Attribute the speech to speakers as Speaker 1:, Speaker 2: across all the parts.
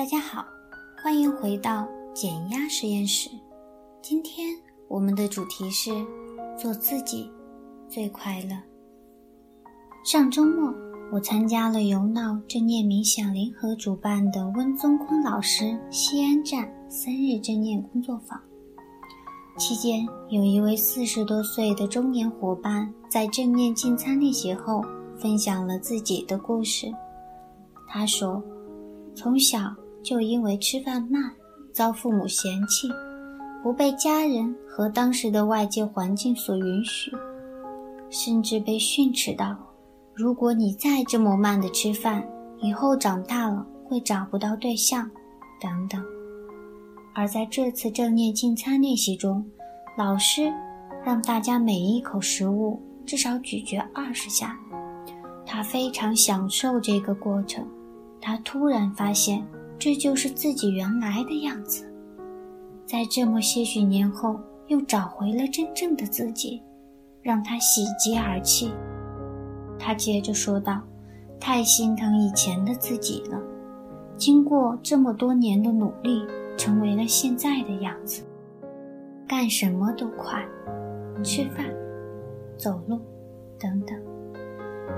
Speaker 1: 大家好，欢迎回到减压实验室。今天我们的主题是做自己最快乐。上周末，我参加了由闹正念冥想联合主办的温宗坤老师西安站三日正念工作坊。期间，有一位四十多岁的中年伙伴在正念进餐练习后，分享了自己的故事。他说：“从小就因为吃饭慢，遭父母嫌弃，不被家人和当时的外界环境所允许，甚至被训斥到：如果你再这么慢的吃饭，以后长大了会找不到对象，等等。”而在这次正念进餐练习中，老师让大家每一口食物至少咀嚼二十下，他非常享受这个过程。他突然发现，这就是自己原来的样子，在这么些许年后，又找回了真正的自己，让他喜极而泣。他接着说道：“太心疼以前的自己了，经过这么多年的努力。”成为了现在的样子，干什么都快，吃饭、走路等等。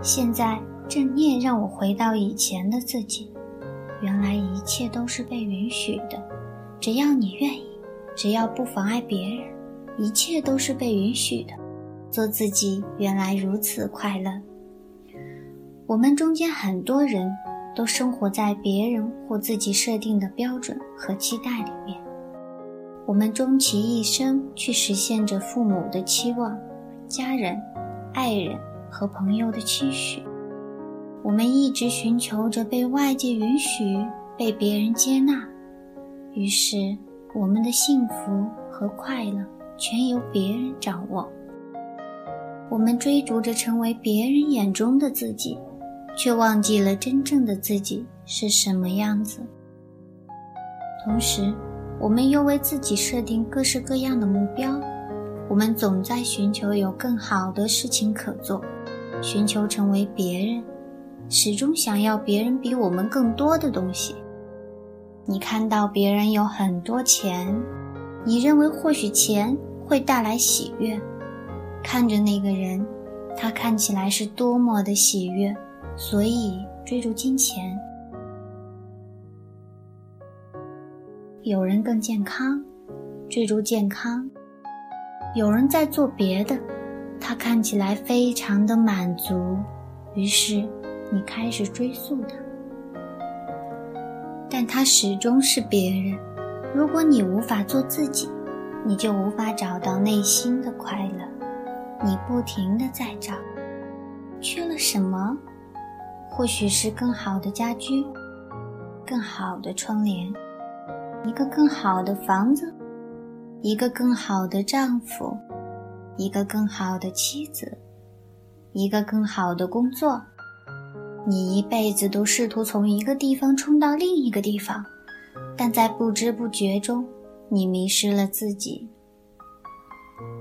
Speaker 1: 现在正念让我回到以前的自己，原来一切都是被允许的，只要你愿意，只要不妨碍别人，一切都是被允许的。做自己原来如此快乐。我们中间很多人。都生活在别人或自己设定的标准和期待里面。我们终其一生去实现着父母的期望、家人、爱人和朋友的期许。我们一直寻求着被外界允许、被别人接纳。于是，我们的幸福和快乐全由别人掌握。我们追逐着成为别人眼中的自己。却忘记了真正的自己是什么样子。同时，我们又为自己设定各式各样的目标。我们总在寻求有更好的事情可做，寻求成为别人，始终想要别人比我们更多的东西。你看到别人有很多钱，你认为或许钱会带来喜悦。看着那个人，他看起来是多么的喜悦。所以，追逐金钱，有人更健康，追逐健康；有人在做别的，他看起来非常的满足，于是你开始追溯他，但他始终是别人。如果你无法做自己，你就无法找到内心的快乐。你不停的在找，缺了什么？或许是更好的家居，更好的窗帘，一个更好的房子，一个更好的丈夫，一个更好的妻子，一个更好的工作。你一辈子都试图从一个地方冲到另一个地方，但在不知不觉中，你迷失了自己。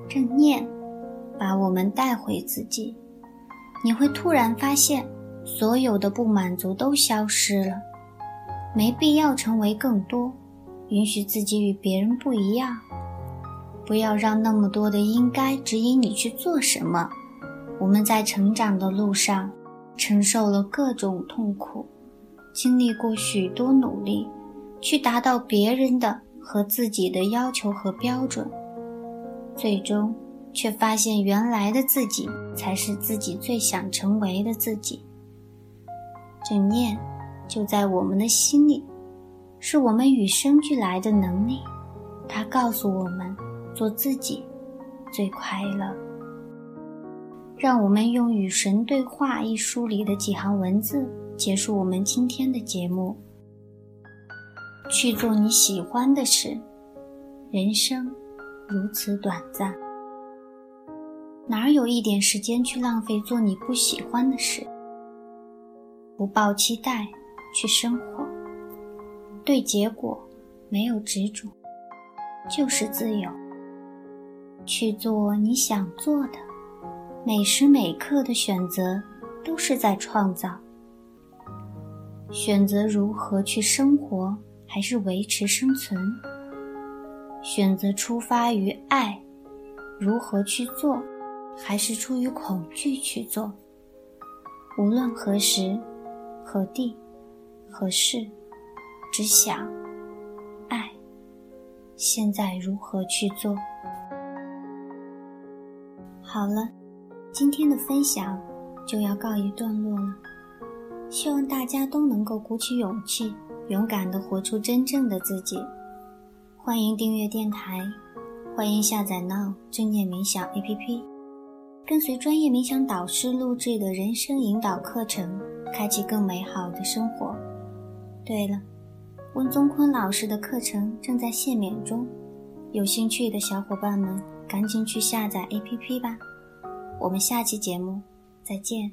Speaker 1: 正念把我们带回自己，你会突然发现。所有的不满足都消失了，没必要成为更多，允许自己与别人不一样，不要让那么多的应该指引你去做什么。我们在成长的路上，承受了各种痛苦，经历过许多努力，去达到别人的和自己的要求和标准，最终却发现原来的自己才是自己最想成为的自己。正念就在我们的心里，是我们与生俱来的能力。它告诉我们，做自己最快乐。让我们用《与神对话》一书里的几行文字结束我们今天的节目：去做你喜欢的事。人生如此短暂，哪有一点时间去浪费做你不喜欢的事？不抱期待去生活，对结果没有执着，就是自由。去做你想做的，每时每刻的选择都是在创造。选择如何去生活，还是维持生存？选择出发于爱，如何去做，还是出于恐惧去做？无论何时、何地、何事，只想爱。现在如何去做？好了，今天的分享就要告一段落了。希望大家都能够鼓起勇气，勇敢地活出真正的自己。欢迎订阅电台，欢迎下载 Now 正念冥想 APP，跟随专业冥想导师录制的人生引导课程，开启更美好的生活。对了，温宗坤老师的课程正在限免中，有兴趣的小伙伴们赶紧去下载 APP 吧。我们下期节目再见。